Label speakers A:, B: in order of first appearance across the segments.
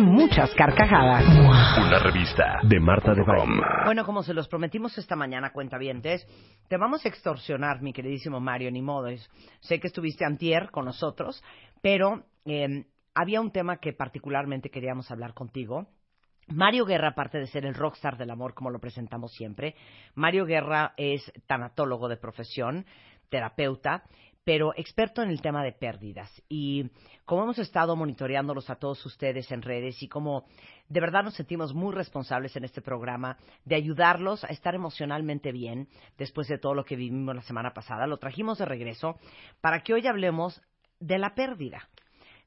A: muchas carcajadas.
B: Una revista de Marta de Baile.
A: Bueno, como se los prometimos esta mañana, cuentavientes, te vamos a extorsionar, mi queridísimo Mario, ni modo. Sé que estuviste antier con nosotros, pero eh, había un tema que particularmente queríamos hablar contigo. Mario Guerra, aparte de ser el rockstar del amor, como lo presentamos siempre, Mario Guerra es tanatólogo de profesión, terapeuta, pero experto en el tema de pérdidas. Y como hemos estado monitoreándolos a todos ustedes en redes y como de verdad nos sentimos muy responsables en este programa de ayudarlos a estar emocionalmente bien después de todo lo que vivimos la semana pasada, lo trajimos de regreso para que hoy hablemos de la pérdida,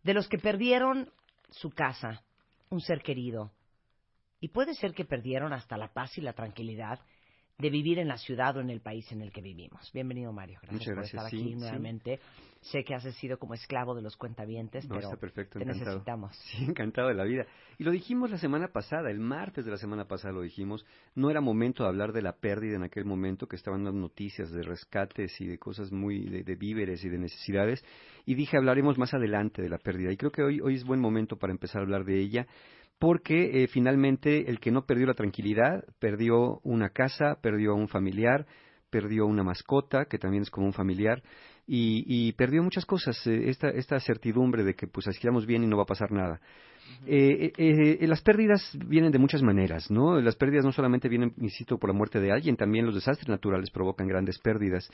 A: de los que perdieron su casa, un ser querido, y puede ser que perdieron hasta la paz y la tranquilidad de vivir en la ciudad o en el país en el que vivimos. Bienvenido, Mario. Gracias
C: Muchas
A: por
C: gracias,
A: estar
C: sí,
A: aquí
C: sí.
A: nuevamente. Sé que has sido como esclavo de los cuentavientes,
C: No,
A: pero
C: está perfecto,
A: te
C: encantado.
A: necesitamos.
C: Sí, encantado de la vida. Y lo dijimos la semana pasada, el martes de la semana pasada lo dijimos. No era momento de hablar de la pérdida en aquel momento, que estaban dando noticias de rescates y de cosas muy de, de víveres y de necesidades. Y dije, hablaremos más adelante de la pérdida. Y creo que hoy, hoy es buen momento para empezar a hablar de ella, porque eh, finalmente el que no perdió la tranquilidad, perdió una casa, perdió a un familiar, perdió una mascota, que también es como un familiar, y, y perdió muchas cosas, eh, esta, esta certidumbre de que pues estamos bien y no va a pasar nada. Eh, las pérdidas vienen de muchas maneras, ¿no? Las pérdidas no solamente vienen, insisto, por la muerte de alguien, también los desastres naturales provocan grandes pérdidas.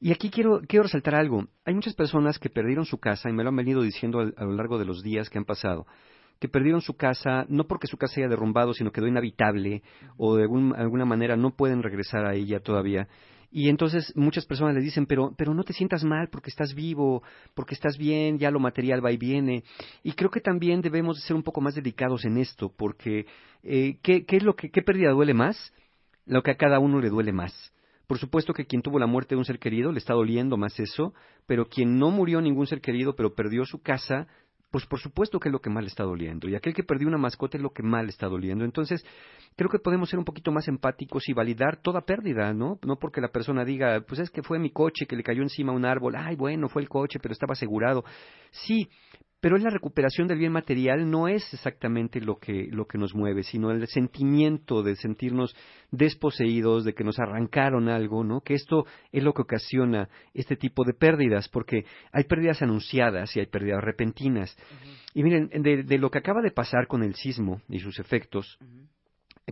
C: Y aquí quiero, quiero resaltar algo. Hay muchas personas que perdieron su casa, y me lo han venido diciendo a, lo largo de los días que han pasado, que perdieron su casa no porque su casa haya derrumbado, sino quedó inhabitable o de algún- alguna manera no pueden regresar a ella todavía. Y entonces muchas personas les dicen, pero, pero no te sientas mal porque estás vivo, porque estás bien, ya lo material va y viene. Y creo que también debemos de ser un poco más delicados en esto, porque eh, ¿qué, ¿qué es lo que, qué pérdida duele más? Lo que a cada uno le duele más. Por supuesto que quien tuvo la muerte de un ser querido le está doliendo más eso, pero quien no murió ningún ser querido, pero perdió su casa, pues por supuesto que es lo que más le está doliendo. Y aquel que perdió una mascota es lo que más le está doliendo. Entonces, creo que podemos ser un poquito más empáticos y validar toda pérdida, ¿no? No porque la persona diga, pues es que fue mi coche que le cayó encima un árbol, ay, bueno, fue el coche, pero estaba asegurado. Sí, pero es la recuperación del bien material, no es exactamente lo que, lo que nos mueve, sino el sentimiento de sentirnos desposeídos, de que nos arrancaron algo, ¿no? Que esto es lo que ocasiona este tipo de pérdidas, porque hay pérdidas anunciadas y hay pérdidas repentinas. Y miren, de, de lo que acaba de pasar con el sismo y sus efectos,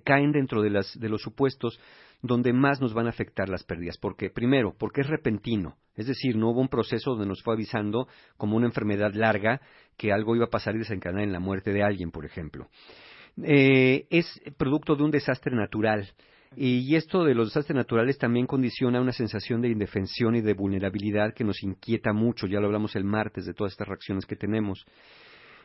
C: caen dentro de, las, de los supuestos donde más nos van a afectar las pérdidas. ¿Por qué? Primero, porque es repentino. Es decir, no hubo un proceso donde nos fue avisando como una enfermedad larga que algo iba a pasar y desencadenar en la muerte de alguien, por ejemplo. Eh, es producto de un desastre natural. Y esto de los desastres naturales también condiciona una sensación de indefensión y de vulnerabilidad que nos inquieta mucho. Ya lo hablamos el martes de todas estas reacciones que tenemos.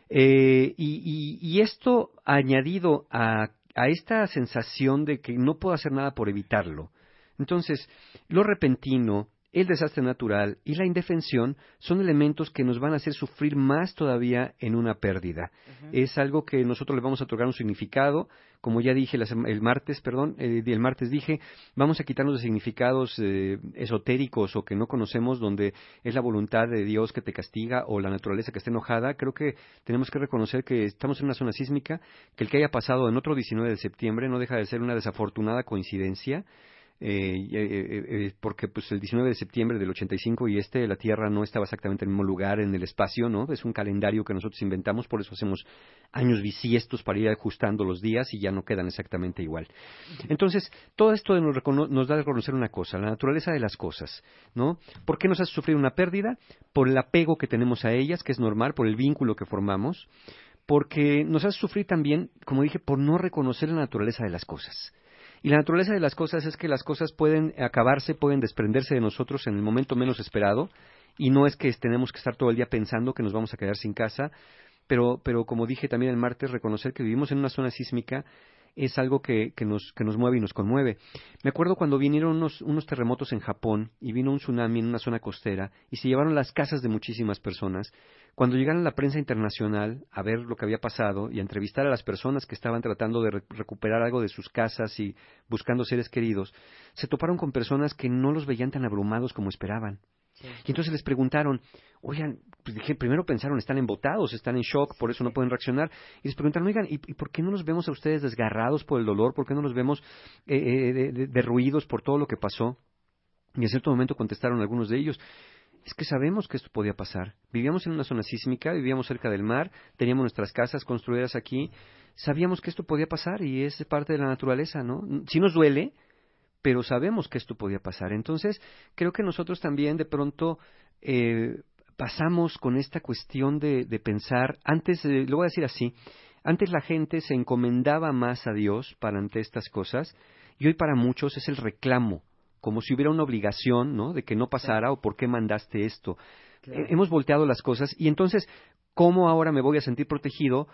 C: Eh, y, y- y esto añadido a, a esta sensación de que no puedo hacer nada por evitarlo. Entonces, lo repentino, el desastre natural y la indefensión son elementos que nos van a hacer sufrir más todavía en una pérdida. Es algo que nosotros le vamos a otorgar un significado, como ya dije el martes, perdón, eh, el martes dije, vamos a quitarnos de significados eh, esotéricos o que no conocemos, donde es la voluntad de Dios que te castiga o la naturaleza que está enojada. Creo que tenemos que reconocer que estamos en una zona sísmica, que el que haya pasado en otro 19 de septiembre no deja de ser una desafortunada coincidencia. Eh, eh, eh, porque pues el 19 de septiembre del 85 y este la Tierra no estaba exactamente en el mismo lugar en el espacio, ¿no? Es un calendario que nosotros inventamos, por eso hacemos años bisiestos para ir ajustando los días y ya no quedan exactamente igual. Entonces, todo esto nos, nos da a reconocer una cosa, la naturaleza de las cosas, ¿no? ¿Por qué nos hace sufrir una pérdida? Por el apego que tenemos a ellas, que es normal, por el vínculo que formamos, porque nos hace sufrir también, como dije, por no reconocer la naturaleza de las cosas. Y la naturaleza de las cosas es que las cosas pueden acabarse, pueden desprenderse de nosotros en el momento menos esperado, y no es que tenemos que estar todo el día pensando que nos vamos a quedar sin casa, pero, pero como dije también el martes, reconocer que vivimos en una zona sísmica es algo que, que, nos, que nos mueve y nos conmueve. Me acuerdo cuando vinieron unos, unos terremotos en Japón y vino un tsunami en una zona costera y se llevaron las casas de muchísimas personas. Cuando llegaron la prensa internacional a ver lo que había pasado y a entrevistar a las personas que estaban tratando de recuperar algo de sus casas y buscando seres queridos, se toparon con personas que no los veían tan abrumados como esperaban. Y entonces les preguntaron, oigan, pues dije, primero pensaron, están embotados, están en shock, por eso no pueden reaccionar. Y les preguntaron, oigan, ¿y, por qué no nos vemos a ustedes desgarrados por el dolor? ¿Por qué no nos vemos eh, eh, derruidos por todo lo que pasó? Y en cierto momento contestaron algunos de ellos, es que sabemos que esto podía pasar. Vivíamos en una zona sísmica, vivíamos cerca del mar, teníamos nuestras casas construidas aquí, sabíamos que esto podía pasar y es parte de la naturaleza, ¿no? Si nos duele, pero sabemos que esto podía pasar. Entonces, creo que nosotros también de pronto eh, pasamos con esta cuestión de, pensar, antes, lo voy a decir así, antes la gente se encomendaba más a Dios para ante estas cosas y hoy para muchos es el reclamo, como si hubiera una obligación, ¿no? De que no pasara o por qué mandaste esto. Hemos volteado las cosas y entonces, ¿cómo ahora me voy a sentir protegido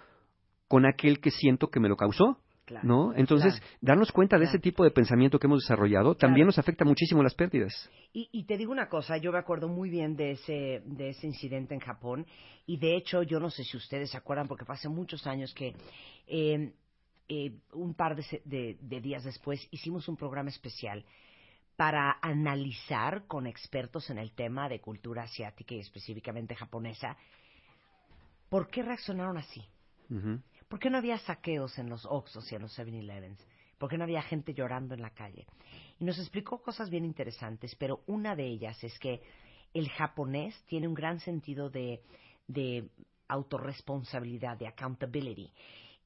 C: con aquel que siento que me lo causó? ¿No? Entonces, darnos cuenta de ese tipo de pensamiento que hemos desarrollado también nos afecta muchísimo las pérdidas.
A: Y, te digo una cosa, yo me acuerdo muy bien de ese, de ese incidente en Japón y de hecho, yo no sé si ustedes se acuerdan porque fue hace muchos años que em, eh, un par de, de días después hicimos un programa especial para analizar con expertos en el tema de cultura asiática y específicamente japonesa por qué reaccionaron así. ¿Por qué no había saqueos en los Oxos y en los 7-Elevens? ¿Por qué no había gente llorando en la calle? Y nos explicó cosas bien interesantes, pero una de ellas es que el japonés tiene un gran sentido de, de autorresponsabilidad, de accountability.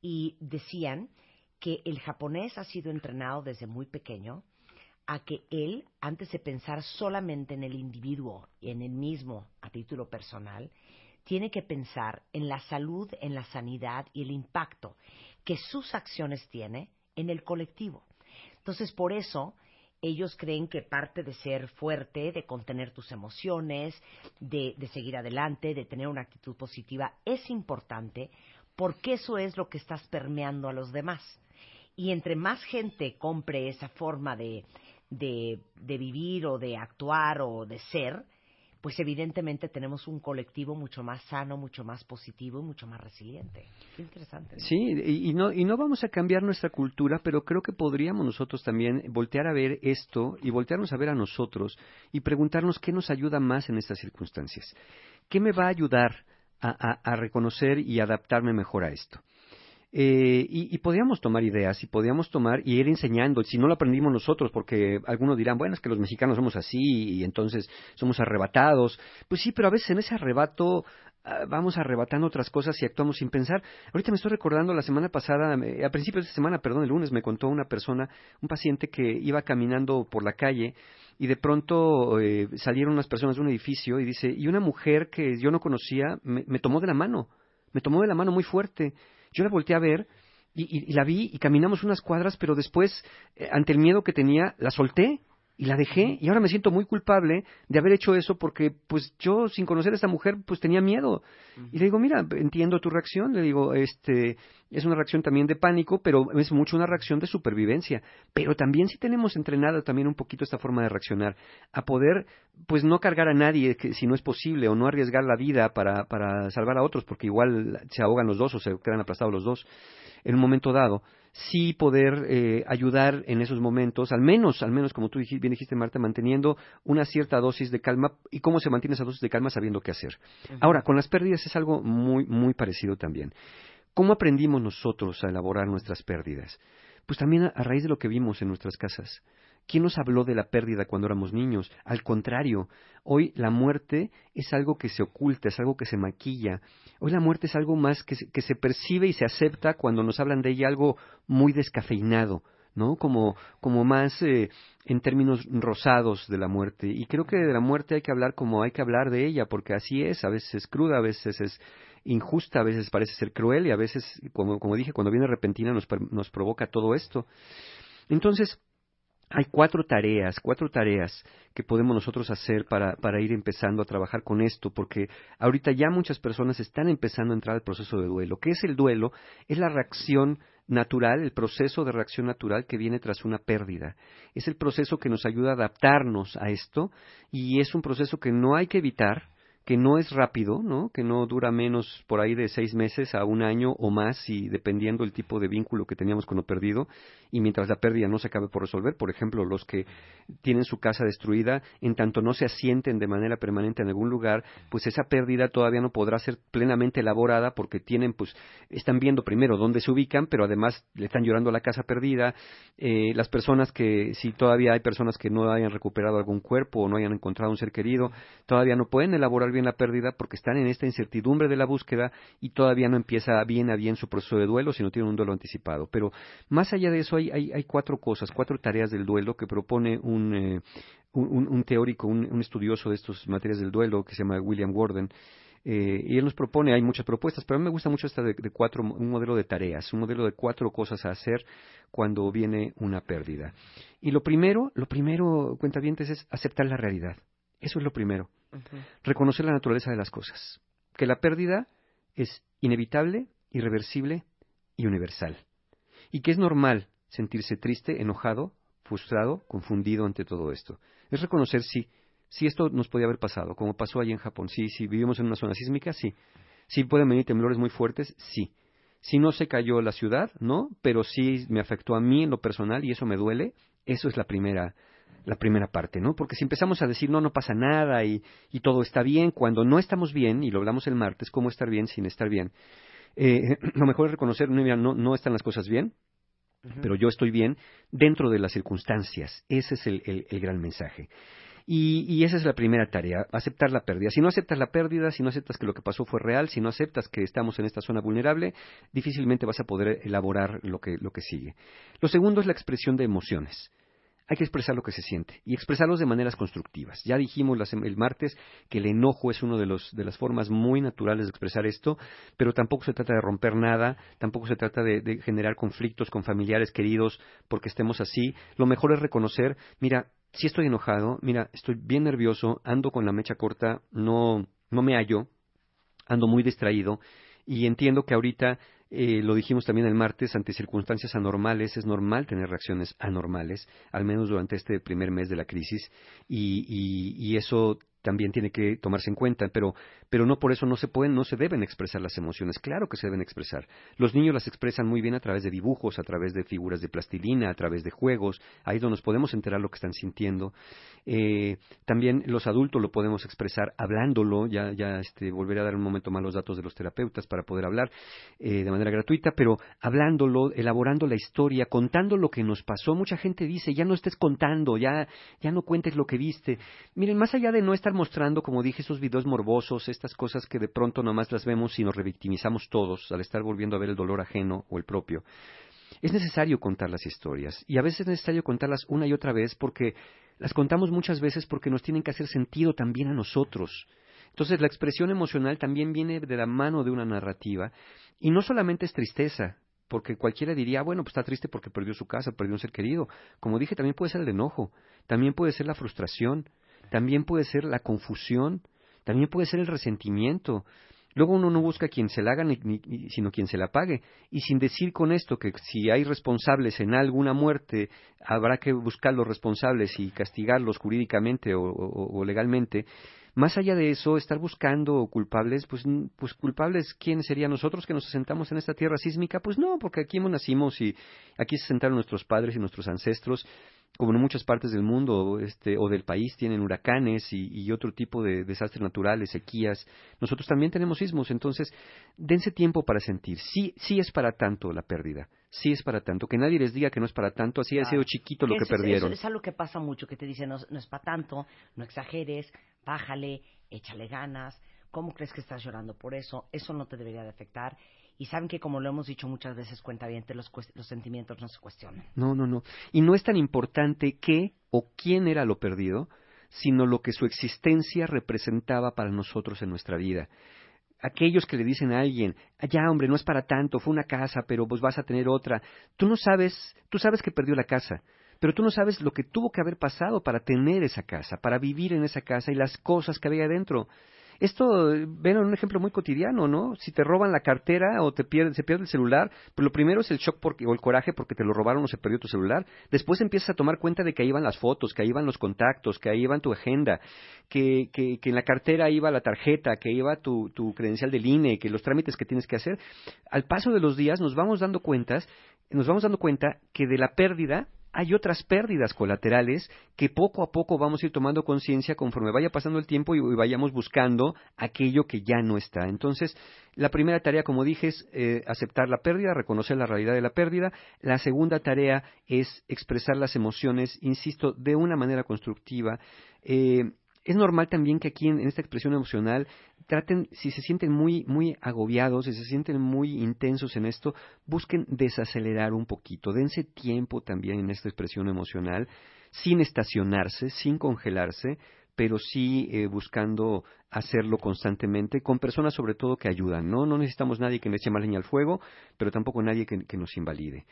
A: Y decían que el japonés ha sido entrenado desde muy pequeño a que él, antes de pensar solamente en el individuo y en el mismo a título personal, tiene que pensar en la salud, en la sanidad y el impacto que sus acciones tienen en el colectivo. Entonces, por eso ellos creen que parte de ser fuerte, de contener tus emociones, de, seguir adelante, de tener una actitud positiva, es importante porque eso es lo que estás permeando a los demás. Y entre más gente compre esa forma de vivir o de actuar o de ser, pues evidentemente tenemos un colectivo mucho más sano, mucho más positivo y mucho más resiliente. Qué interesante.
C: Sí, y, no, y no vamos a cambiar nuestra cultura, pero creo que podríamos nosotros también voltear a ver esto y voltearnos a ver a nosotros y preguntarnos qué nos ayuda más en estas circunstancias. ¿Qué me va a ayudar a reconocer y adaptarme mejor a esto? Eh, y, podíamos tomar ideas y podíamos tomar y ir enseñando, si no lo aprendimos nosotros, porque algunos dirán, bueno, es que los mexicanos somos así y entonces somos arrebatados. Pues sí, pero a veces en ese arrebato ah, vamos arrebatando otras cosas y actuamos sin pensar. Ahorita me estoy recordando la semana pasada, a principios de semana, perdón, el lunes me contó una persona, un paciente que iba caminando por la calle y de pronto eh, salieron unas personas de un edificio y dice, y una mujer que yo no conocía me tomó de la mano, me tomó de la mano muy fuerte yo la volteé a ver y, la vi y caminamos unas cuadras, pero después, eh, ante el miedo que tenía, la solté y la dejé y ahora me siento muy culpable de haber hecho eso porque pues yo sin conocer a esta mujer pues tenía miedo. Y le digo mira entiendo tu reacción le digo este es una reacción también de pánico pero es mucho una reacción de supervivencia. Pero también si tenemos entrenado también un poquito esta forma de reaccionar a poder pues no cargar a nadie que, si no es posible o no arriesgar la vida para para salvar a otros porque igual se ahogan los dos o se quedan aplastados los dos en un momento dado sí poder eh, ayudar en esos momentos, al menos, al menos como tú bien dijiste, Marta, manteniendo una cierta dosis de calma y cómo se mantiene esa dosis de calma sabiendo qué hacer. Ahora, con las pérdidas es algo muy, muy parecido también. ¿Cómo aprendimos nosotros a elaborar nuestras pérdidas? Pues también a, raíz de lo que vimos en nuestras casas. ¿Quién nos habló de la pérdida cuando éramos niños? Al contrario, hoy la muerte es algo que se oculta, es algo que se maquilla. Hoy la muerte es algo más que se, que se percibe y se acepta cuando nos hablan de ella algo muy descafeinado, ¿no? Como, como más eh, en términos rosados de la muerte. Y creo que de la muerte hay que hablar como hay que hablar de ella, porque así es, a veces es cruda, a veces es injusta, a veces parece ser cruel y a veces, como, como dije, cuando viene repentina nos, nos provoca todo esto. Entonces, hay cuatro tareas, cuatro tareas que podemos nosotros hacer para, para, ir empezando a trabajar con esto, porque ahorita ya muchas personas están empezando a entrar al proceso de duelo. ¿Qué es el duelo? Es la reacción natural, el proceso de reacción natural que viene tras una pérdida. Es el proceso que nos ayuda a adaptarnos a esto y es un proceso que no hay que evitar, que no es rápido, ¿no? Que no dura menos por ahí de seis meses a un año o más, y dependiendo el tipo de vínculo que teníamos con lo perdido, y mientras la pérdida no se acabe por resolver, por ejemplo, los que tienen su casa destruida, en tanto no se asienten de manera permanente en algún lugar, pues esa pérdida todavía no podrá ser plenamente elaborada porque tienen, pues, están viendo primero dónde se ubican, pero además le están llorando la casa perdida, eh, las personas que, si todavía hay personas que no hayan recuperado algún cuerpo o no hayan encontrado un ser querido, todavía no pueden elaborar bien la pérdida porque están en esta incertidumbre de la búsqueda y todavía no empieza bien a bien su proceso de duelo, sino tienen un duelo anticipado. Pero más allá de eso hay, hay, cuatro cosas, cuatro tareas del duelo que propone un, eh, un, teórico, un, estudioso de estas materias del duelo que se llama William Gordon. Eh, y él nos propone, hay muchas propuestas, pero a mí me gusta mucho esta de, de, cuatro, un modelo de tareas, un modelo de cuatro cosas a hacer cuando viene una pérdida. Y lo primero, lo primero, cuentavientes, es aceptar la realidad. Eso es lo primero. Reconocer la naturaleza de las cosas. Que la pérdida es inevitable, irreversible y universal. Y que es normal sentirse triste, enojado, frustrado, confundido ante todo esto. Es reconocer si, si esto nos podía haber pasado, como pasó allí en Japón. Sí, si vivimos en una zona sísmica, sí. Si pueden venir temblores muy fuertes, sí. Si no se cayó la ciudad, no, pero sí me afectó a mí en lo personal y eso me duele, eso es la primera, la primera parte, ¿no? Porque si empezamos a decir, no, no pasa nada y, y todo está bien, cuando no estamos bien, y lo hablamos el martes, ¿cómo estar bien sin estar bien? Eh, lo mejor es reconocer, no, no están las cosas bien, pero yo estoy bien dentro de las circunstancias. Ese es el, el, gran mensaje. Y, y, esa es la primera tarea, aceptar la pérdida. Si no aceptas la pérdida, si no aceptas que lo que pasó fue real, si no aceptas que estamos en esta zona vulnerable, difícilmente vas a poder elaborar lo que, lo que sigue. Lo segundo es la expresión de emociones hay que expresar lo que se siente y expresarlos de maneras constructivas. Ya dijimos el martes que el enojo es una de, de las formas muy naturales de expresar esto, pero tampoco se trata de romper nada, tampoco se trata de, generar conflictos con familiares queridos porque estemos así. Lo mejor es reconocer, mira, si estoy enojado, mira, estoy bien nervioso, ando con la mecha corta, no, no me hallo, ando muy distraído y entiendo que ahorita eh, lo dijimos también el martes, ante circunstancias anormales es normal tener reacciones anormales, al menos durante este primer mes de la crisis, y, y eso también tiene que tomarse en cuenta, pero, pero no por eso no se pueden, no se deben expresar las emociones. Claro que se deben expresar. Los niños las expresan muy bien a través de dibujos, a través de figuras de plastilina, a través de juegos, ahí es donde nos podemos enterar lo que están sintiendo. Eh, también los adultos lo podemos expresar hablándolo, ya, ya este, volveré a dar un momento más los datos de los terapeutas para poder hablar eh, de manera gratuita, pero hablándolo, elaborando la historia, contando lo que nos pasó. Mucha gente dice, ya no estés contando, ya, ya no cuentes lo que viste. Miren, más allá de no estar mostrando, como dije, esos videos morbosos, estas cosas que de pronto nomás las vemos y nos revictimizamos todos al estar volviendo a ver el dolor ajeno o el propio. Es necesario contar las historias y a veces es necesario contarlas una y otra vez porque las contamos muchas veces porque nos tienen que hacer sentido también a nosotros. Entonces la expresión emocional también viene de la mano de una narrativa y no solamente es tristeza, porque cualquiera diría, bueno, pues está triste porque perdió su casa, perdió un ser querido. Como dije, también puede ser el enojo, también puede ser la frustración, también puede ser la confusión, también puede ser el resentimiento. Luego uno no busca quien se la haga, sino quien se la pague. Y sin decir con esto que si hay responsables en alguna muerte, habrá que buscar los responsables y castigarlos jurídicamente o, legalmente. Más allá de eso, estar buscando culpables, pues, pues culpables, ¿quiénes serían nosotros que nos asentamos en esta tierra sísmica? Pues no, porque aquí nacimos y aquí se sentaron nuestros padres y nuestros ancestros como en muchas partes del mundo este, o del país tienen huracanes y, otro tipo de desastres naturales, sequías, nosotros también tenemos sismos, entonces dense tiempo para sentir. Sí, sí es para tanto la pérdida, sí es para tanto. Que nadie les diga que no es para tanto, así ha sido chiquito lo que, perdieron.
A: Es, es, algo que pasa mucho, que te dicen, no, no es para tanto, no exageres, bájale, échale ganas. ¿Cómo crees que estás llorando por eso? Eso no te debería de afectar. Y saben que, como lo hemos dicho muchas veces, cuenta bien, los, los sentimientos no se cuestionan.
C: No, no, no. Y no es tan importante qué o quién era lo perdido, sino lo que su existencia representaba para nosotros en nuestra vida aquellos que le dicen a alguien, ya hombre, no es para tanto, fue una casa, pero vos vas a tener otra. Tú no sabes, tú sabes que perdió la casa, pero tú no sabes lo que tuvo que haber pasado para tener esa casa, para vivir en esa casa y las cosas que había dentro. Esto, ven un ejemplo muy cotidiano, ¿no? Si te roban la cartera o te pierde, se pierde el celular, pues lo primero es el shock porque, o el coraje porque te lo robaron o se perdió tu celular. Después empiezas a tomar cuenta de que ahí van las fotos, que ahí van los contactos, que ahí van tu agenda, que, que, que en la cartera iba la tarjeta, que iba tu, tu credencial del INE, que los trámites que tienes que hacer. Al paso de los días nos vamos dando cuentas, nos vamos dando cuenta que de la pérdida hay otras pérdidas colaterales que poco a poco vamos a ir tomando conciencia conforme vaya pasando el tiempo y, vayamos buscando aquello que ya no está. Entonces, la primera tarea, como dije, es eh, aceptar la pérdida, reconocer la realidad de la pérdida. La segunda tarea es expresar las emociones, insisto, de una manera constructiva. Eh, es normal también que aquí en, esta expresión emocional traten, si se sienten muy, muy agobiados, si se sienten muy intensos en esto, busquen desacelerar un poquito, dense tiempo también en esta expresión emocional, sin estacionarse, sin congelarse, pero sí eh, buscando hacerlo constantemente, con personas sobre todo que ayudan, ¿no? No necesitamos nadie que le eche más leña al fuego, pero tampoco nadie que nos invalide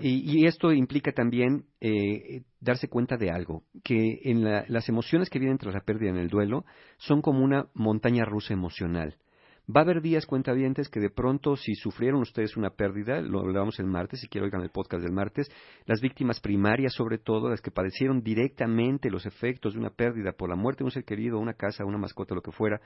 C: y, esto implica también eh, darse cuenta de algo, que en las emociones que vienen tras la pérdida en el duelo son como una montaña rusa emocional. Va a haber días cuentavientes que de pronto, si sufrieron ustedes una pérdida, lo hablábamos el martes, si quiero oigan el podcast del martes, las víctimas primarias, sobre todo, las que padecieron directamente los efectos de una pérdida por la muerte de un ser querido, una casa, una mascota, lo que fuera,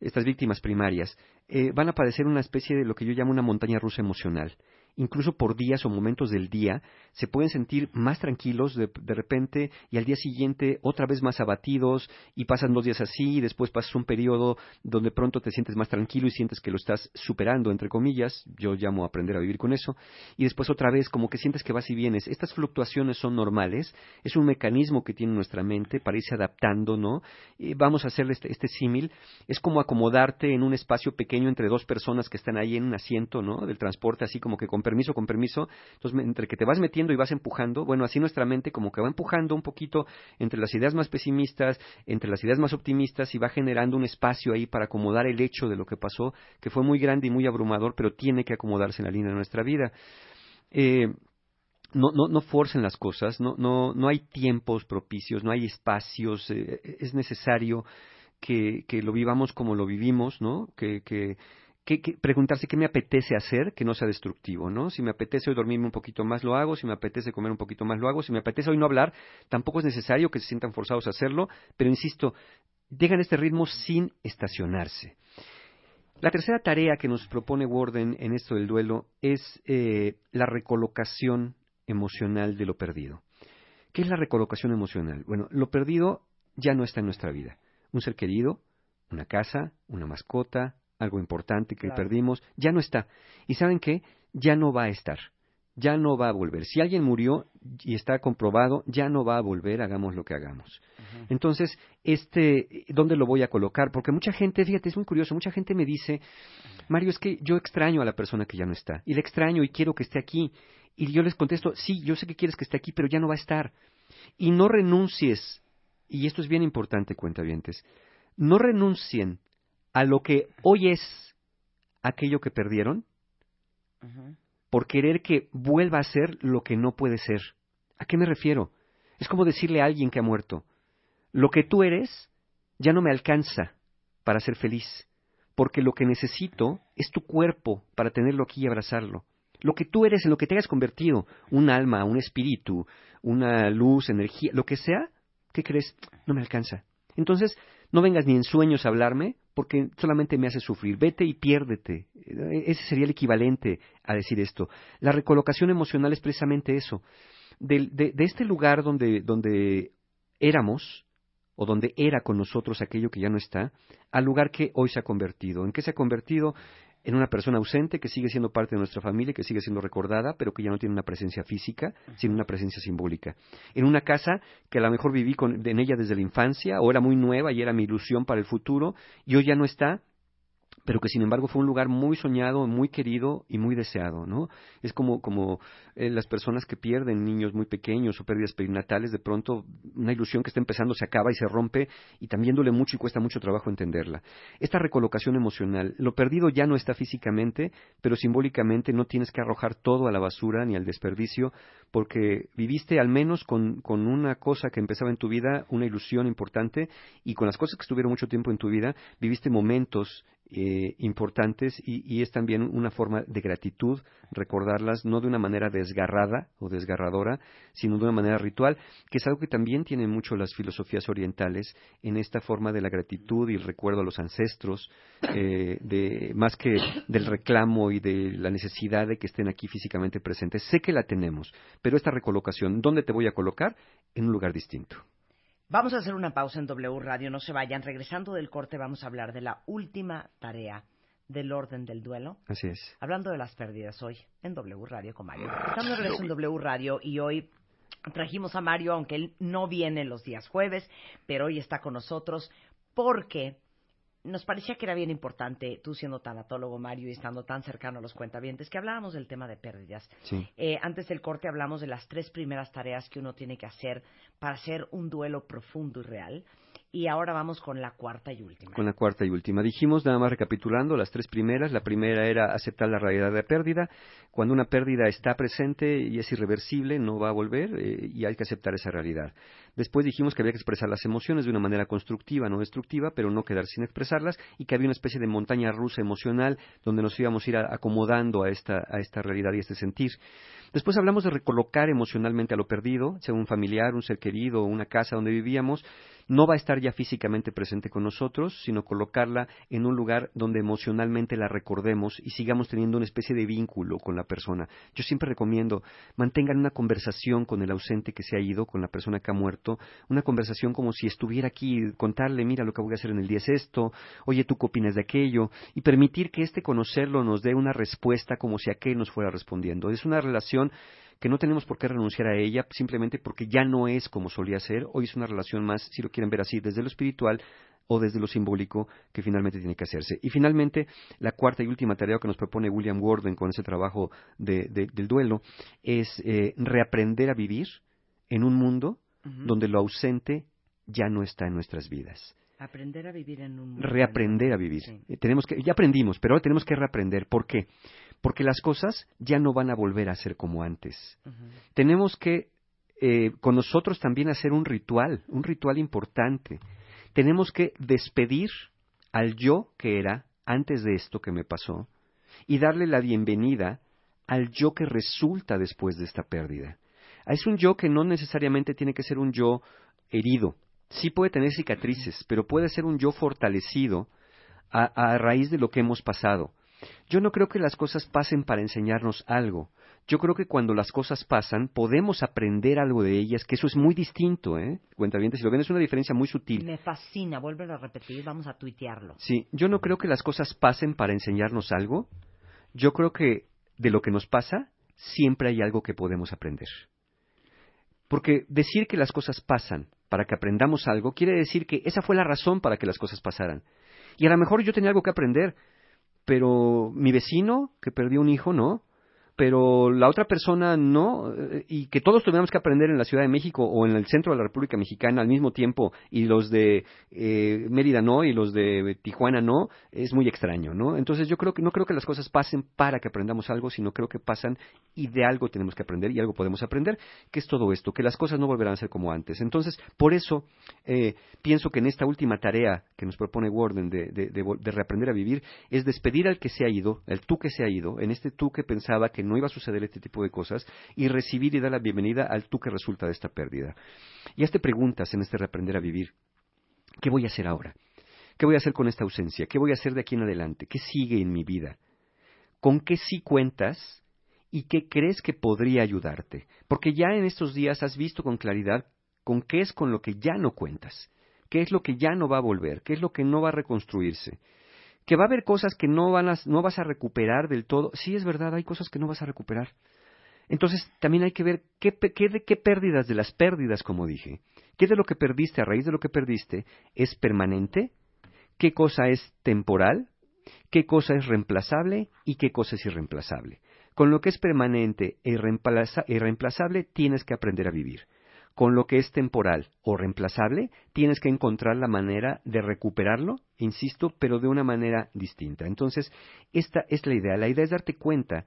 C: estas víctimas primarias, eh, van a padecer una especie de lo que yo llamo una montaña rusa emocional incluso por días o momentos del día, se pueden sentir más tranquilos de, repente y al día siguiente otra vez más abatidos y pasan dos días así y después pasas un periodo donde pronto te sientes más tranquilo y sientes que lo estás superando, entre comillas, yo llamo a aprender a vivir con eso, y después otra vez como que sientes que vas y vienes. Estas fluctuaciones son normales, es un mecanismo que tiene nuestra mente para irse adaptando, ¿no? vamos a hacerle este, este símil, es como acomodarte en un espacio pequeño entre dos personas que están ahí en un asiento, ¿no? Del transporte, así como que con permiso, con permiso. Entonces, entre que te vas metiendo y vas empujando, bueno, así nuestra mente como que va empujando un poquito entre las ideas más pesimistas, entre las ideas más optimistas y va generando un espacio ahí para acomodar el hecho de lo que pasó, que fue muy grande y muy abrumador, pero tiene que acomodarse en la línea de nuestra vida. Eh, no, no, no forcen las cosas, no, no, no hay tiempos propicios, no hay espacios, eh, es necesario que, que, lo vivamos como lo vivimos, ¿no? Que, que, preguntarse qué me apetece hacer que no sea destructivo, ¿no? Si me apetece hoy dormirme un poquito más, lo hago, si me apetece comer un poquito más, lo hago, si me apetece hoy no hablar, tampoco es necesario que se sientan forzados a hacerlo, pero insisto, dejan este ritmo sin estacionarse. La tercera tarea que nos propone Warden en esto del duelo es eh, la recolocación emocional de lo perdido. ¿Qué es la recolocación emocional? Bueno, lo perdido ya no está en nuestra vida. Un ser querido, una casa, una mascota, algo importante que perdimos, ya no está. ¿Y saben qué? Ya no va a estar. Ya no va a volver. Si alguien murió y está comprobado, ya no va a volver, hagamos lo que hagamos. Entonces, este, ¿dónde lo voy a colocar? Porque mucha gente, fíjate, es muy curioso, mucha gente me dice, Mario, es que yo extraño a la persona que ya no está. Y le extraño y quiero que esté aquí. Y yo les contesto, sí, yo sé que quieres que esté aquí, pero ya no va a estar. Y no renuncies, y esto es bien importante, cuentavientes, no renuncien a lo que hoy es aquello que perdieron por querer que vuelva a ser lo que no puede ser. ¿A qué me refiero? Es como decirle a alguien que ha muerto, lo que tú eres ya no me alcanza para ser feliz, porque lo que necesito es tu cuerpo para tenerlo aquí y abrazarlo. Lo que tú eres, en lo que te hayas convertido, un alma, un espíritu, una luz, energía, lo que sea, ¿qué crees? No me alcanza. Entonces, no vengas ni en sueños a hablarme porque solamente me hace sufrir. Vete y piérdete. Ese sería el equivalente a decir esto. La recolocación emocional es precisamente eso. De, de, este lugar donde, donde éramos, o donde era con nosotros aquello que ya no está, al lugar que hoy se ha convertido. ¿En qué se ha convertido? En una persona ausente que sigue siendo parte de nuestra familia, que sigue siendo recordada, pero que ya no tiene una presencia física, sino una presencia simbólica. En una casa que a lo mejor viví con, en ella desde la infancia, o era muy nueva y era mi ilusión para el futuro, y hoy ya no está, pero que sin embargo fue un lugar muy soñado, muy querido y muy deseado, ¿no? Es como, como eh, las personas que pierden niños muy pequeños o pérdidas perinatales, de pronto una ilusión que está empezando se acaba y se rompe y también duele mucho y cuesta mucho trabajo entenderla. Esta recolocación emocional, lo perdido ya no está físicamente, pero simbólicamente no tienes que arrojar todo a la basura ni al desperdicio, porque viviste al menos con, con una cosa que empezaba en tu vida, una ilusión importante, y con las cosas que estuvieron mucho tiempo en tu vida, viviste momentos eh, importantes y, y, es también una forma de gratitud recordarlas no de una manera desgarrada o desgarradora, sino de una manera ritual, que es algo que también tienen mucho las filosofías orientales en esta forma de la gratitud y el recuerdo a los ancestros, eh, de, más que del reclamo y de la necesidad de que estén aquí físicamente presentes. Sé que la tenemos, pero esta recolocación, ¿dónde te voy a colocar? En un lugar distinto.
A: Vamos a hacer una pausa en W Radio, no se vayan. Regresando del corte vamos a hablar de la última tarea del orden del duelo.
C: Así es.
A: Hablando de las pérdidas hoy en W Radio con Mario. Estamos de regreso en W Radio y hoy trajimos a Mario, aunque él no viene los días jueves, pero hoy está con nosotros porque nos parecía que era bien importante, tú siendo tanatólogo, Mario, y estando tan cercano a los cuentavientes, que hablábamos del tema de pérdidas.
C: Sí.
A: Eh, antes del corte hablamos de las tres primeras tareas que uno tiene que hacer para hacer un duelo profundo y real. Y ahora vamos con la cuarta y última.
C: Con la cuarta y última. Dijimos, nada más recapitulando, las tres primeras. La primera era aceptar la realidad de la pérdida. Cuando una pérdida está presente y es irreversible, no va a volver eh, y hay que aceptar esa realidad. Después dijimos que había que expresar las emociones de una manera constructiva, no destructiva, pero no quedar sin expresarlas y que había una especie de montaña rusa emocional donde nos íbamos a ir acomodando a esta, a esta realidad y a este sentir. Después hablamos de recolocar emocionalmente a lo perdido, sea un familiar, un ser querido, una casa donde vivíamos, no va a estar ya físicamente presente con nosotros, sino colocarla en un lugar donde emocionalmente la recordemos y sigamos teniendo una especie de vínculo con la persona. Yo siempre recomiendo mantengan una conversación con el ausente que se ha ido, con la persona que ha muerto, una conversación como si estuviera aquí, contarle, mira lo que voy a hacer en el día es esto, oye, tú qué opinas de aquello, y permitir que este conocerlo nos dé una respuesta como si aquel nos fuera respondiendo. Es una relación que no tenemos por qué renunciar a ella simplemente porque ya no es como solía ser. Hoy es una relación más, si lo quieren ver así, desde lo espiritual o desde lo simbólico que finalmente tiene que hacerse. Y finalmente, la cuarta y última tarea que nos propone William Warden con ese trabajo de, de, del duelo es eh, reaprender a vivir en un mundo uh -huh. donde lo ausente ya no está en nuestras vidas.
A: Aprender a vivir en un mundo.
C: Reaprender a vivir. Sí. Tenemos que, ya aprendimos, pero ahora tenemos que reaprender. ¿Por qué? Porque las cosas ya no van a volver a ser como antes. Uh -huh. Tenemos que eh, con nosotros también hacer un ritual, un ritual importante. Tenemos que despedir al yo que era antes de esto que me pasó y darle la bienvenida al yo que resulta después de esta pérdida. Es un yo que no necesariamente tiene que ser un yo herido. Sí puede tener cicatrices, pero puede ser un yo fortalecido a, a raíz de lo que hemos pasado. Yo no creo que las cosas pasen para enseñarnos algo. Yo creo que cuando las cosas pasan podemos aprender algo de ellas, que eso es muy distinto, ¿eh? Cuenta bien, si lo ven es una diferencia muy sutil.
A: Me fascina, vuélvelo a repetir, vamos a tuitearlo.
C: Sí, yo no creo que las cosas pasen para enseñarnos algo. Yo creo que de lo que nos pasa siempre hay algo que podemos aprender. Porque decir que las cosas pasan para que aprendamos algo quiere decir que esa fue la razón para que las cosas pasaran. Y a lo mejor yo tenía algo que aprender, pero mi vecino que perdió un hijo no, pero la otra persona no, y que todos tuviéramos que aprender en la Ciudad de México o en el centro de la República Mexicana al mismo tiempo, y los de eh, Mérida no, y los de Tijuana no, es muy extraño, ¿no? Entonces yo creo que no creo que las cosas pasen para que aprendamos algo, sino creo que pasan y de algo tenemos que aprender y algo podemos aprender, que es todo esto, que las cosas no volverán a ser como antes. Entonces, por eso eh, pienso que en esta última tarea que nos propone Warden de, de, de, de reaprender a vivir, es despedir al que se ha ido, el tú que se ha ido, en este tú que pensaba que iba a suceder este tipo de cosas y recibir y dar la bienvenida al tú que resulta de esta pérdida. Y hazte preguntas en este reaprender a vivir. ¿Qué voy a hacer ahora? ¿Qué voy a hacer con esta ausencia? ¿Qué voy a hacer de aquí en adelante? ¿Qué sigue en mi vida? ¿Con qué sí cuentas? ¿Y qué crees que podría ayudarte? Porque ya en estos días has visto con claridad con qué es con lo que ya no cuentas, qué es lo que ya no va a volver, qué es lo que no va a reconstruirse Que va a haber cosas que no, van a, no vas a recuperar del todo. Sí, es verdad, hay cosas que no vas a recuperar. Entonces, también hay que ver qué, qué, qué pérdidas de las pérdidas, como dije, qué de lo que perdiste a raíz de lo que perdiste es permanente, qué cosa es temporal, qué cosa es reemplazable y qué cosa es irreemplazable. Con lo que es permanente e irreemplazable tienes que aprender a vivir. Con lo que es temporal o reemplazable tienes que encontrar la manera de recuperarlo, insisto, pero de una manera distinta. Entonces, esta es la idea. La idea es darte cuenta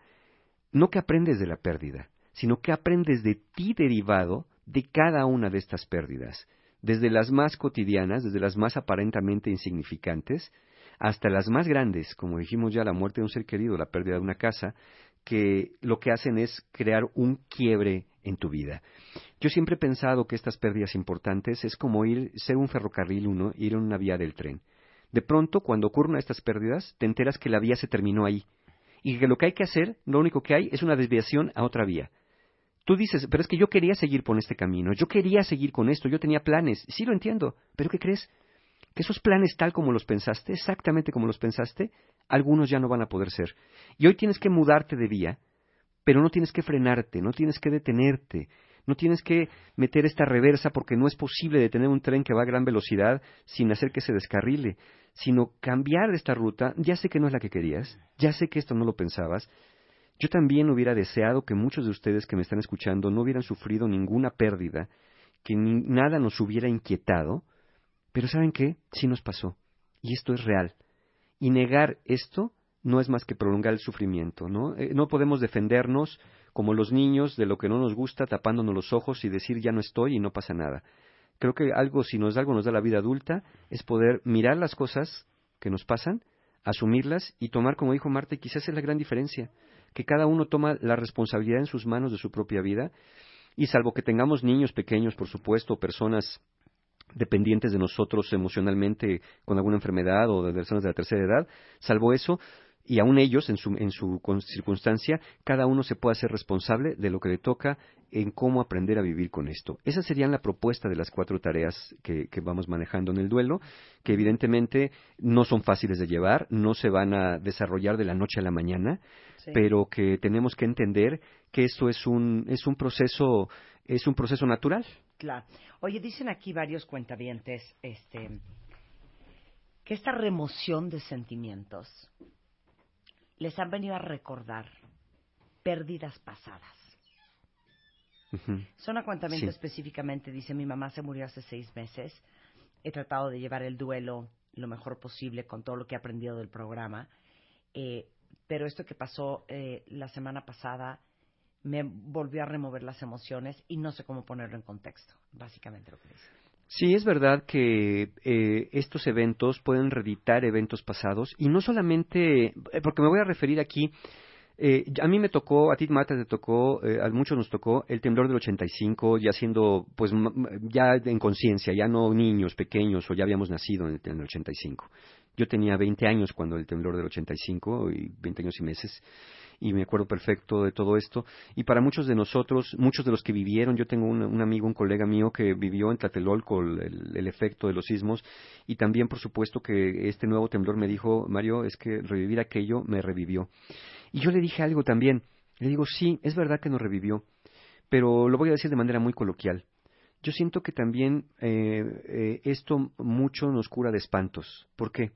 C: no que aprendes de la pérdida, sino que aprendes de ti derivado de cada una de estas pérdidas, desde las más cotidianas, desde las más aparentemente insignificantes, hasta las más grandes, como dijimos ya, la muerte de un ser querido, la pérdida de una casa, que lo que hacen es crear un quiebre en tu vida. Yo siempre he pensado que estas pérdidas importantes es como ir, ser un ferrocarril uno, ir en una vía del tren. De pronto, cuando ocurren estas pérdidas, te enteras que la vía se terminó ahí, y que lo que hay que hacer, lo único que hay, es una desviación a otra vía. Tú dices, pero es que yo quería seguir por este camino, yo quería seguir con esto, yo tenía planes. Sí lo entiendo, pero ¿qué crees? Que esos planes tal como los pensaste, exactamente como los pensaste, algunos ya no van a poder ser. Y hoy tienes que mudarte de vía, pero no tienes que frenarte, no tienes que detenerte, no tienes que meter esta reversa porque no es posible detener un tren que va a gran velocidad sin hacer que se descarrile sino cambiar esta ruta. Ya sé que no es la que querías, ya sé que esto no lo pensabas. Yo también hubiera deseado que muchos de ustedes que me están escuchando no hubieran sufrido ninguna pérdida, que nada nos hubiera inquietado, pero ¿saben qué? Sí nos pasó. Y esto es real. Y negar esto no es más que prolongar el sufrimiento, ¿no? Eh, no podemos defendernos como los niños de lo que no nos gusta tapándonos los ojos y decir ya no estoy y no pasa nada creo que algo, si nos algo, nos da la vida adulta, es poder mirar las cosas que nos pasan, asumirlas y tomar, como dijo Marta, y quizás es la gran diferencia, que cada uno toma la responsabilidad en sus manos de su propia vida, y salvo que tengamos niños pequeños, por supuesto, personas dependientes de nosotros emocionalmente con alguna enfermedad o de personas de la tercera edad, salvo eso, y aún ellos, en su, en su circunstancia, cada uno se puede hacer responsable de lo que le toca en cómo aprender a vivir con esto. Esa sería la propuesta de las cuatro tareas que, vamos manejando en el duelo, que evidentemente no son fáciles de llevar, no se van a desarrollar de la noche a la mañana, pero que tenemos que entender que esto es un, es un proceso, es un proceso natural.
A: Claro. Oye, dicen aquí varios cuentavientes, este, que esta remoción de sentimientos les han venido a recordar pérdidas pasadas. Son acuantamiento específicamente, dice mi mamá se murió hace seis meses, he tratado de llevar el duelo lo mejor posible con todo lo que he aprendido del programa, eh, pero esto que pasó eh, la semana pasada me volvió a remover las emociones y no sé cómo ponerlo en contexto, básicamente lo que dice.
C: Sí, es verdad que eh, estos eventos pueden reeditar eventos pasados y no solamente, eh, porque me voy a referir aquí, eh, a mí me tocó, a ti Marta te tocó, a muchos nos tocó el temblor del 85, ya siendo, pues, ya en conciencia, ya no niños pequeños o ya habíamos nacido en el, en el 85. Yo tenía 20 años cuando el temblor del 85 y 20 años y meses y me acuerdo perfecto de todo esto. Y para muchos de nosotros, muchos de los que vivieron, yo tengo un, amigo, un colega mío que vivió en Tlatelolco el, el, efecto de los sismos y también, por supuesto, que este nuevo temblor me dijo, Mario, es que revivir aquello me revivió. Y yo le dije algo también. Le digo, sí, es verdad que nos revivió, pero lo voy a decir de manera muy coloquial. Yo siento que también eh, eh, esto mucho nos cura de espantos. ¿Por qué?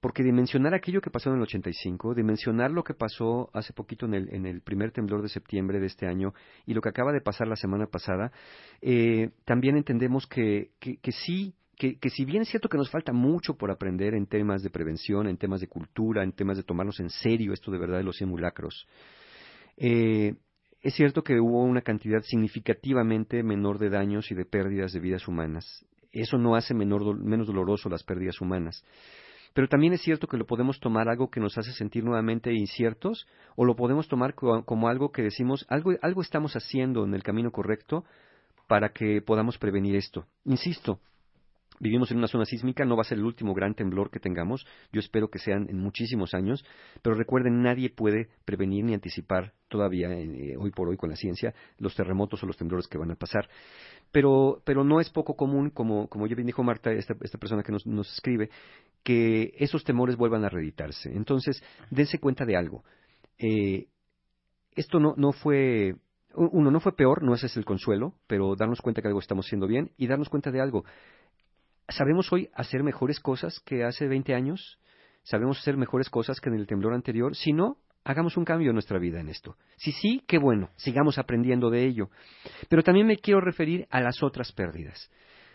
C: Porque dimensionar aquello que pasó en el 85, dimensionar lo que pasó hace poquito en el, en el primer temblor de septiembre de este año y lo que acaba de pasar la semana pasada, eh, también entendemos que, que, que sí que, si bien es cierto que nos falta mucho por aprender en temas de prevención, en temas de cultura, en temas de tomarnos en serio esto de verdad de los simulacros, eh, es cierto que hubo una cantidad significativamente menor de daños y de pérdidas de vidas humanas. Eso no hace menor, menos doloroso las pérdidas humanas. Pero también es cierto que lo podemos tomar algo que nos hace sentir nuevamente inciertos o lo podemos tomar como algo que decimos, algo, algo estamos haciendo en el camino correcto para que podamos prevenir esto. Insisto, Vivimos en una zona sísmica, no va a ser el último gran temblor que tengamos, yo espero que sean en muchísimos años, pero recuerden, nadie puede prevenir ni anticipar todavía, eh, hoy por hoy con la ciencia, los terremotos o los temblores que van a pasar. Pero, pero no es poco común, como, como ya bien dijo Marta, esta, esta persona que nos, nos escribe, que esos temores vuelvan a reeditarse. Entonces, dense cuenta de algo. Eh, esto no, no fue, uno, no fue peor, no ese es el consuelo, pero darnos cuenta que algo estamos haciendo bien y darnos cuenta de algo. ¿Sabemos hoy hacer mejores cosas que hace 20 años? ¿Sabemos hacer mejores cosas que en el temblor anterior? Si no, hagamos un cambio en nuestra vida en esto. Si sí, qué bueno, sigamos aprendiendo de ello. Pero también me quiero referir a las otras pérdidas.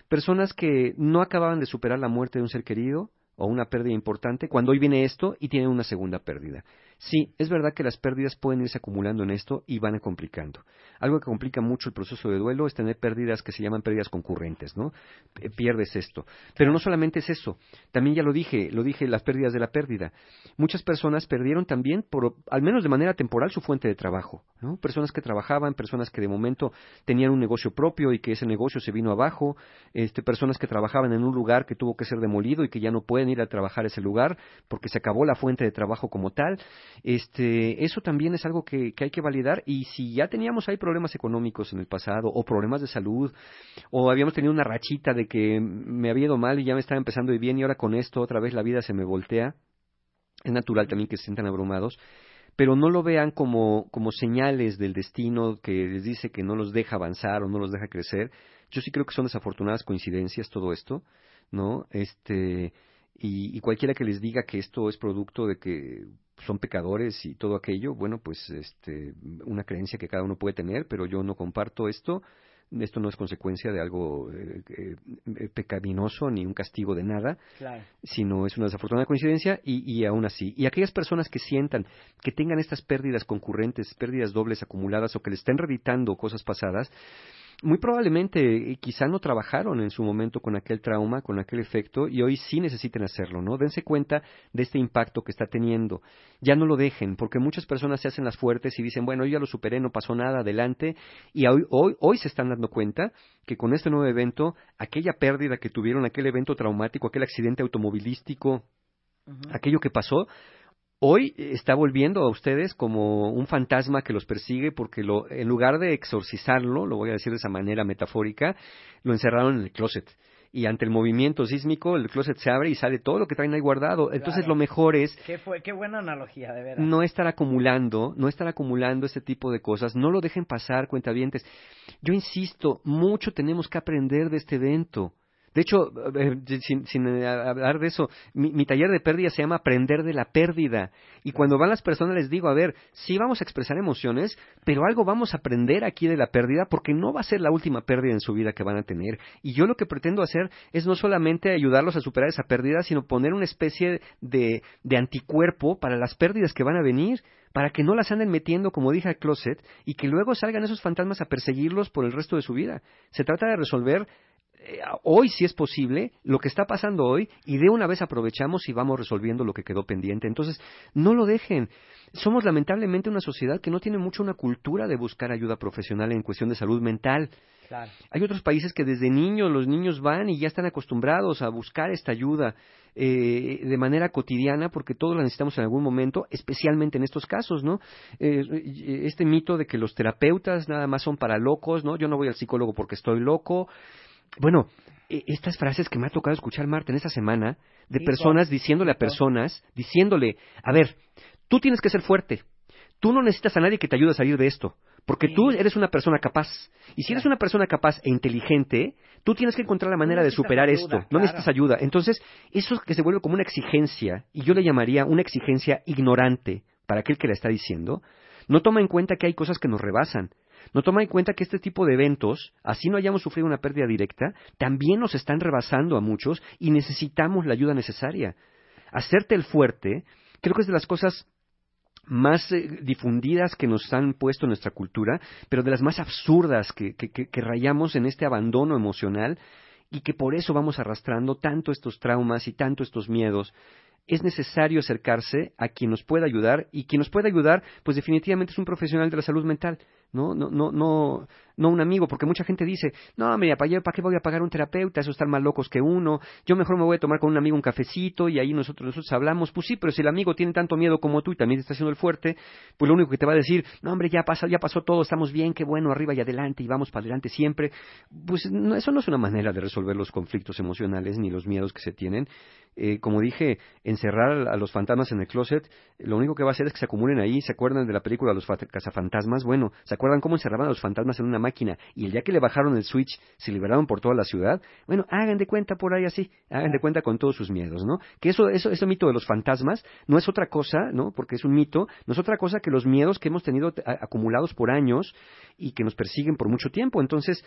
C: Personas que no acababan de superar la muerte de un ser querido o una pérdida importante, cuando hoy viene esto y tienen una segunda pérdida. Sí, es verdad que las pérdidas pueden irse acumulando en esto y van a complicando. Algo que complica mucho el proceso de duelo es tener pérdidas que se llaman pérdidas concurrentes, ¿no? Pierdes esto. Pero no solamente es eso. También ya lo dije, lo dije, las pérdidas de la pérdida. Muchas personas perdieron también, por, al menos de manera temporal, su fuente de trabajo, ¿no? Personas que trabajaban, personas que de momento tenían un negocio propio y que ese negocio se vino abajo, este, personas que trabajaban en un lugar que tuvo que ser demolido y que ya no pueden ir a trabajar a ese lugar porque se acabó la fuente de trabajo como tal este, eso también es algo que, hay que validar y si ya teníamos ahí problemas económicos en el pasado o problemas de salud o habíamos tenido una rachita de que me había ido mal y ya me estaba empezando ir bien y ahora con esto otra vez la vida se me voltea, es natural también que se sientan abrumados pero no lo vean como, como señales del destino que les dice que no los deja avanzar o no los deja crecer. Yo sí creo que son desafortunadas coincidencias todo esto, ¿no? Este, y, cualquiera que les diga que esto es producto de que son pecadores y todo aquello, bueno, pues este, una creencia que cada uno puede tener, pero yo no comparto esto. Esto no es consecuencia de algo eh, eh, pecaminoso ni un castigo de nada, sino es una desafortunada coincidencia y, y aún así. Y aquellas personas que sientan que tengan estas pérdidas concurrentes, pérdidas dobles acumuladas o que le estén reeditando cosas pasadas, muy probablemente eh, quizá no trabajaron en su momento con aquel trauma, con aquel efecto, y hoy sí necesiten hacerlo, ¿no? Dense cuenta de este impacto que está teniendo. Ya no lo dejen, porque muchas personas se hacen las fuertes y dicen, bueno, yo ya lo superé, no pasó nada, adelante, y hoy, hoy, hoy se están dando cuenta que con este nuevo evento, aquella pérdida que tuvieron, aquel evento traumático, aquel accidente automovilístico, aquello que pasó, hoy está volviendo a ustedes como un fantasma que los persigue porque lo, en lugar de exorcizarlo, lo voy a decir de esa manera metafórica, lo encerraron en el closet. Y ante el movimiento sísmico, el closet se abre y sale todo lo que traen ahí guardado. Entonces lo mejor es...
A: Qué, fue, qué buena analogía, de verdad.
C: No estar acumulando, no estar acumulando este tipo de cosas. No lo dejen pasar, cuentavientes. Yo insisto, mucho tenemos que aprender de este evento. De hecho, eh, sin, eh, hablar de eso, mi, taller de pérdida se llama Aprender de la pérdida. Y cuando van las personas les digo, a ver, sí vamos a expresar emociones, pero algo vamos a aprender aquí de la pérdida porque no va a ser la última pérdida en su vida que van a tener. Y yo lo que pretendo hacer es no solamente ayudarlos a superar esa pérdida, sino poner una especie de, de anticuerpo para las pérdidas que van a venir para que no las anden metiendo, como dije al closet, y que luego salgan esos fantasmas a perseguirlos por el resto de su vida. Se trata de resolver eh, hoy, si es posible, lo que está pasando hoy, y de una vez aprovechamos y vamos resolviendo lo que quedó pendiente. Entonces, no lo dejen. Somos lamentablemente una sociedad que no tiene mucho una cultura de buscar ayuda profesional en cuestión de salud mental. Hay otros países que desde niños los niños van y ya están acostumbrados a buscar esta ayuda eh, de manera cotidiana porque todos la necesitamos en algún momento, especialmente en estos casos, ¿no? Eh, este mito de que los terapeutas nada más son para locos, ¿no? Yo no voy al psicólogo porque estoy loco. Bueno, e, estas frases que me ha tocado escuchar, Marta, en esta semana, de personas diciéndole a personas, diciéndole, a ver, tú tienes que ser fuerte, tú no necesitas a nadie que te ayude a salir de esto, porque tú eres una persona capaz. Y si eres una persona capaz e inteligente, tú tienes que encontrar la manera de superar esto, no necesitas ayuda. Entonces, eso es que se vuelve como una exigencia, y yo le llamaría una exigencia ignorante para aquel que la está diciendo, no toma en cuenta que hay cosas que nos rebasan, no toma en cuenta que este tipo de eventos, así no hayamos sufrido una pérdida directa, también nos están rebasando a muchos y necesitamos la ayuda necesaria. Hacerte el fuerte, creo que es de las cosas más eh, difundidas que nos han puesto en nuestra cultura, pero de las más absurdas que, que rayamos en este abandono emocional y que por eso vamos arrastrando tanto estos traumas y tanto estos miedos es necesario acercarse a quien nos pueda ayudar y quien nos pueda ayudar, pues definitivamente es un profesional de la salud mental. ¿No? No, no, no, no un amigo, porque mucha gente dice, no, mira, ¿para, ¿para qué voy a pagar un terapeuta? Eso están más locos que uno. Yo mejor me voy a tomar con un amigo un cafecito y ahí nosotros, nosotros hablamos. Pues sí, pero si el amigo tiene tanto miedo como tú y también está haciendo el fuerte, pues lo único que te va a decir, no, hombre, ya pasó, ya pasó todo, estamos bien, qué bueno, arriba y adelante y vamos para adelante siempre. Pues no, eso no es una manera de resolver los conflictos emocionales ni los miedos que se tienen. Eh, como dije, encerrar a los fantasmas en el closet, lo único que va a hacer es que se acumulen ahí. ¿Se acuerdan de la película Los cazafantasmas? Bueno, ¿se acuerdan cómo encerraban a los fantasmas en una máquina y el día que le bajaron el switch se liberaron por toda la ciudad? Bueno, hagan de cuenta por ahí así, hagan de cuenta con todos sus miedos, ¿no? Que eso, eso, ese mito de los fantasmas no es otra cosa, ¿no? Porque es un mito, no es otra cosa que los miedos que hemos tenido acumulados por años y que nos persiguen por mucho tiempo. Entonces,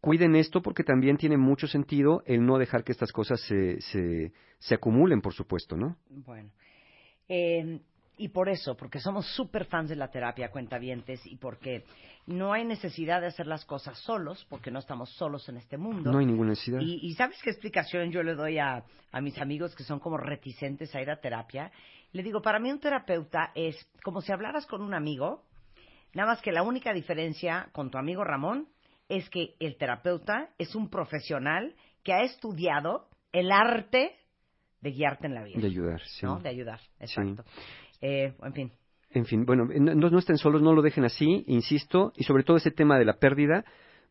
C: cuiden esto porque también tiene mucho sentido el no dejar que estas cosas se, se, se acumulen, por supuesto, ¿no?
A: Bueno. Eh, y por eso, porque somos súper fans de la terapia cuentavientes y porque no hay necesidad de hacer las cosas solos, porque no estamos solos en este mundo.
C: No hay ninguna necesidad.
A: Y, y ¿sabes qué explicación yo le doy a, a mis amigos que son como reticentes a ir a terapia? Le digo, para mí un terapeuta es como si hablaras con un amigo, nada más que la única diferencia con tu amigo Ramón es que el terapeuta es un profesional que ha estudiado el arte de guiarte en la vida.
C: De ayudar, sí.
A: ¿no? De ayudar, exacto. Eh, en fin.
C: En fin, bueno, no, no estén solos, no lo dejen así, insisto, y sobre todo ese tema de la pérdida,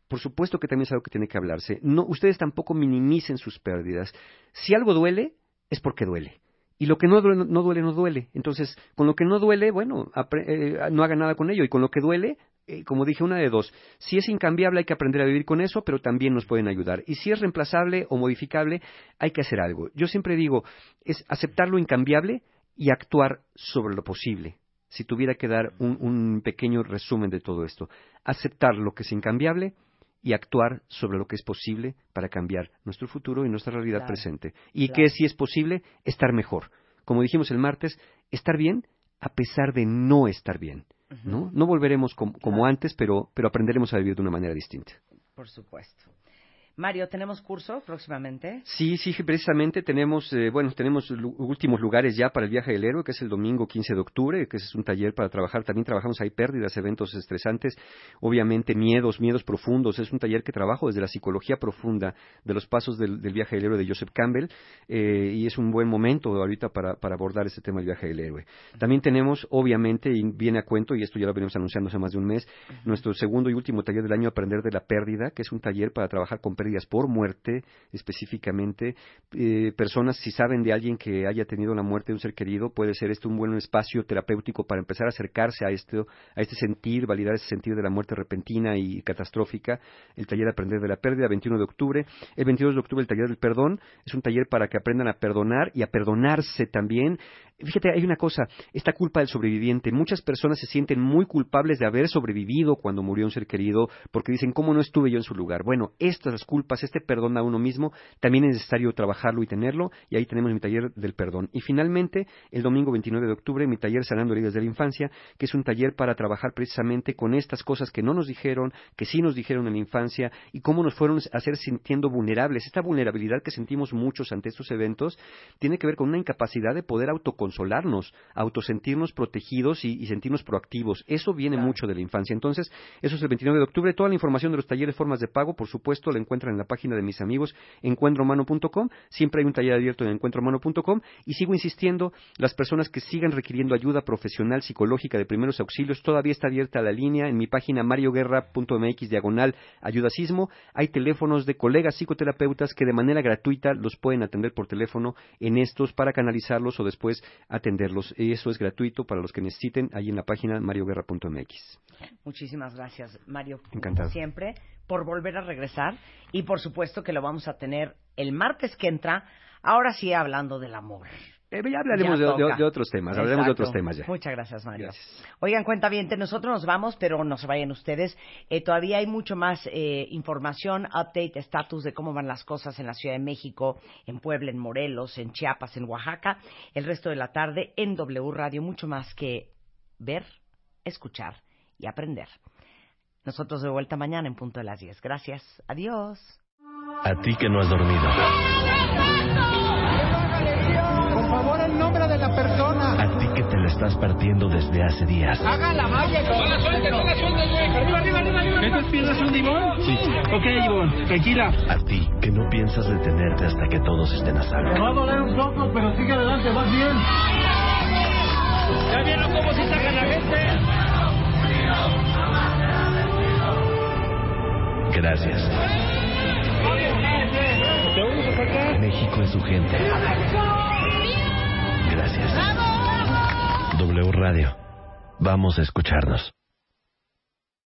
C: por supuesto que también es algo que tiene que hablarse. No, ustedes tampoco minimicen sus pérdidas. Si algo duele, es porque duele. Y lo que no duele, no duele, no duele. Entonces, con lo que no duele, bueno, eh, no haga nada con ello. Y con lo que duele, eh, como dije, una de dos. Si es incambiable, hay que aprender a vivir con eso, pero también nos pueden ayudar. Y si es reemplazable o modificable, hay que hacer algo. Yo siempre digo, es aceptar lo incambiable y actuar sobre lo posible. Si tuviera que dar un, un pequeño resumen de todo esto, aceptar lo que es incambiable y actuar sobre lo que es posible para cambiar nuestro futuro y nuestra realidad
A: Claro,
C: presente. Y
A: claro.
C: que si es posible, estar mejor. Como dijimos el martes, estar bien a pesar de no estar bien. ¿no? No volveremos com- como
A: Claro.
C: antes, pero, pero aprenderemos a vivir de una manera distinta.
A: Por supuesto. Mario, ¿tenemos curso próximamente?
C: Sí, sí, precisamente tenemos, eh, bueno, tenemos últimos lugares ya para el viaje del héroe, que es el domingo 15 de octubre, que es un taller para trabajar. También trabajamos ahí pérdidas, eventos estresantes, obviamente miedos, miedos profundos. Es un taller que trabajo desde la psicología profunda de los pasos del, del viaje del héroe de Joseph Campbell, eh, y es un buen momento ahorita para, para abordar este tema del viaje del héroe. También tenemos, obviamente, y viene a cuento, y esto ya lo venimos anunciando hace más de un mes, nuestro segundo y último taller del año, Aprender de la Pérdida, que es un taller para trabajar con pérdidas por muerte, específicamente. Eh, personas, si saben de alguien que haya tenido la muerte de un ser querido, puede ser esto un buen espacio terapéutico para empezar a acercarse a, esto, a este sentir, validar ese sentir de la muerte repentina y catastrófica. El taller Aprender de la Pérdida, 21 de octubre. El 22 de octubre, el taller del perdón. Es un taller para que aprendan a perdonar y a perdonarse también. Fíjate, hay una cosa, esta culpa del sobreviviente. Muchas personas se sienten muy culpables de haber sobrevivido cuando murió un ser querido porque dicen, ¿cómo no estuve yo en su lugar? Bueno, estas culpas, este perdón a uno mismo, también es necesario trabajarlo y tenerlo, y ahí tenemos mi taller del perdón. Y finalmente, el domingo 29 de octubre, mi taller Sanando Heridas de la Infancia, que es un taller para trabajar precisamente con estas cosas que no nos dijeron, que sí nos dijeron en la infancia, y cómo nos fueron a hacer sintiendo vulnerables. Esta vulnerabilidad que sentimos muchos ante estos eventos tiene que ver con una incapacidad de poder autoconsolarnos, autosentirnos protegidos y, y sentirnos proactivos. Eso viene
A: Claro.
C: mucho de la infancia. Entonces, eso es el 29 de octubre. Toda la información de los talleres, formas de pago, por supuesto, la encuentran en la página de mis amigos encuentromano.com. Siempre hay un taller abierto en encuentromano.com. Y sigo insistiendo, las personas que sigan requiriendo ayuda profesional psicológica de primeros auxilios, todavía está abierta la línea en mi página marioguerra.mx diagonal ayudasismo. Hay teléfonos de colegas psicoterapeutas que de manera gratuita los pueden atender por teléfono en estos para canalizarlos o después atenderlos. Eso es gratuito para los que necesiten ahí en la página marioguerra.mx.
A: Muchísimas gracias, Mario.
C: Encantado.
A: como Siempre, por volver a regresar. Y por supuesto que lo vamos a tener el martes que entra. Ahora sí, hablando del amor.
C: Eh, ya hablaremos
A: Ya
C: de, de-
A: toca.
C: de otros temas, hablaremos de otros temas ya.
A: Muchas gracias, Mario.
C: Gracias.
A: Oigan, cuenta bien, nosotros nos vamos, pero no se vayan ustedes. Eh, todavía hay mucho más eh, información, update, estatus de cómo van las cosas en la Ciudad de México, en Puebla, en Morelos, en Chiapas, en Oaxaca, el resto de la tarde en W Radio, mucho más que ver, escuchar y aprender. Nosotros de vuelta mañana en punto de las 10. Gracias. Adiós.
B: A ti que no has dormido.
D: Por favor, el nombre de la persona.
B: A ti que te la estás partiendo desde hace días.
D: Haga la malla. No la suelte, no la suelte, güey. Arriba, arriba.
E: das un Ivonne? Sí. Ok, Ivonne, tranquila.
B: A ti, que no piensas detenerte hasta que todos estén a salvo.
D: Te va a doler un poco, pero sigue adelante, vas bien.
E: ¿Ya vieron cómo se saca la gente?
B: Gracias. México es su gente. Gracias. W Radio. Vamos a escucharnos.